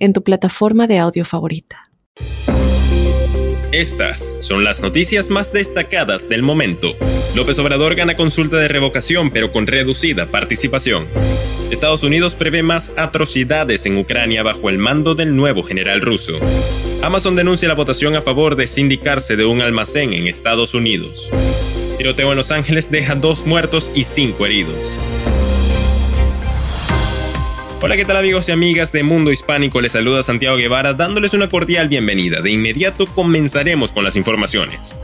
en tu plataforma de audio favorita. Estas son las noticias más destacadas del momento. López Obrador gana consulta de revocación pero con reducida participación. Estados Unidos prevé más atrocidades en Ucrania bajo el mando del nuevo general ruso. Amazon denuncia la votación a favor de sindicarse de un almacén en Estados Unidos. Tiroteo en Los Ángeles deja dos muertos y cinco heridos. Hola, ¿qué tal amigos y amigas de Mundo Hispánico? Les saluda Santiago Guevara dándoles una cordial bienvenida. De inmediato comenzaremos con las informaciones.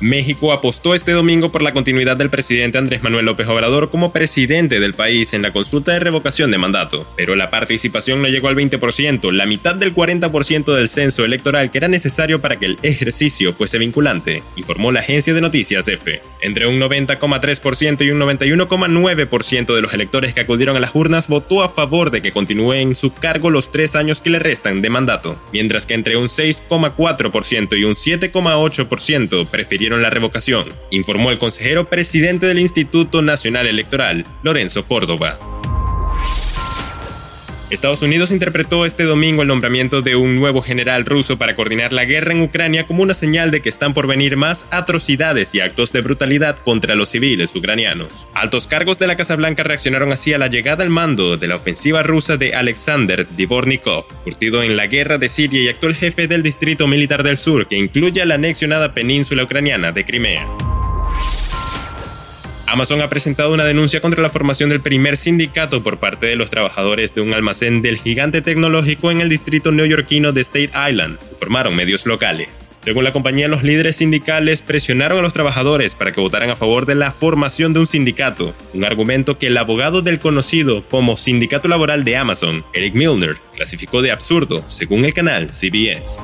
México apostó este domingo por la continuidad del presidente Andrés Manuel López Obrador como presidente del país en la consulta de revocación de mandato, pero la participación no llegó al 20%, la mitad del 40% del censo electoral que era necesario para que el ejercicio fuese vinculante, informó la agencia de noticias EFE. Entre un 90,3% y un 91,9% de los electores que acudieron a las urnas votó a favor de que continúe en su cargo los tres años que le restan de mandato, mientras que entre un 6,4% y un 7,8% prefirieron la revocación, informó el consejero presidente del Instituto Nacional Electoral, Lorenzo Córdoba. Estados Unidos interpretó este domingo el nombramiento de un nuevo general ruso para coordinar la guerra en Ucrania como una señal de que están por venir más atrocidades y actos de brutalidad contra los civiles ucranianos. Altos cargos de la Casa Blanca reaccionaron así a la llegada al mando de la ofensiva rusa de Alexander Dvornikov, curtido en la guerra de Siria y actual jefe del Distrito Militar del Sur, que incluye la anexionada península ucraniana de Crimea. Amazon ha presentado una denuncia contra la formación del primer sindicato por parte de los trabajadores de un almacén del gigante tecnológico en el distrito neoyorquino de State Island, informaron medios locales. Según la compañía, los líderes sindicales presionaron a los trabajadores para que votaran a favor de la formación de un sindicato, un argumento que el abogado del conocido como Sindicato Laboral de Amazon, Eric Milner, clasificó de absurdo, según el canal CBS.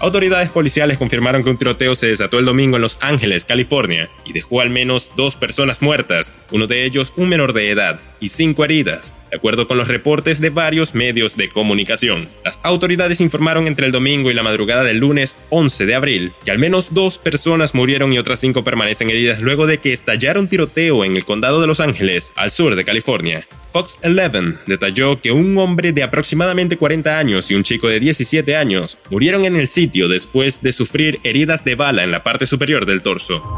Autoridades policiales confirmaron que un tiroteo se desató el domingo en Los Ángeles, California, y dejó al menos dos personas muertas, uno de ellos un menor de edad, y cinco heridas, de acuerdo con los reportes de varios medios de comunicación. Las autoridades informaron entre el domingo y la madrugada del lunes 11 de abril que al menos dos personas murieron y otras cinco permanecen heridas luego de que estallara un tiroteo en el condado de Los Ángeles, al sur de California. Fox 11 detalló que un hombre de aproximadamente 40 años y un chico de 17 años murieron en el sitio después de sufrir heridas de bala en la parte superior del torso.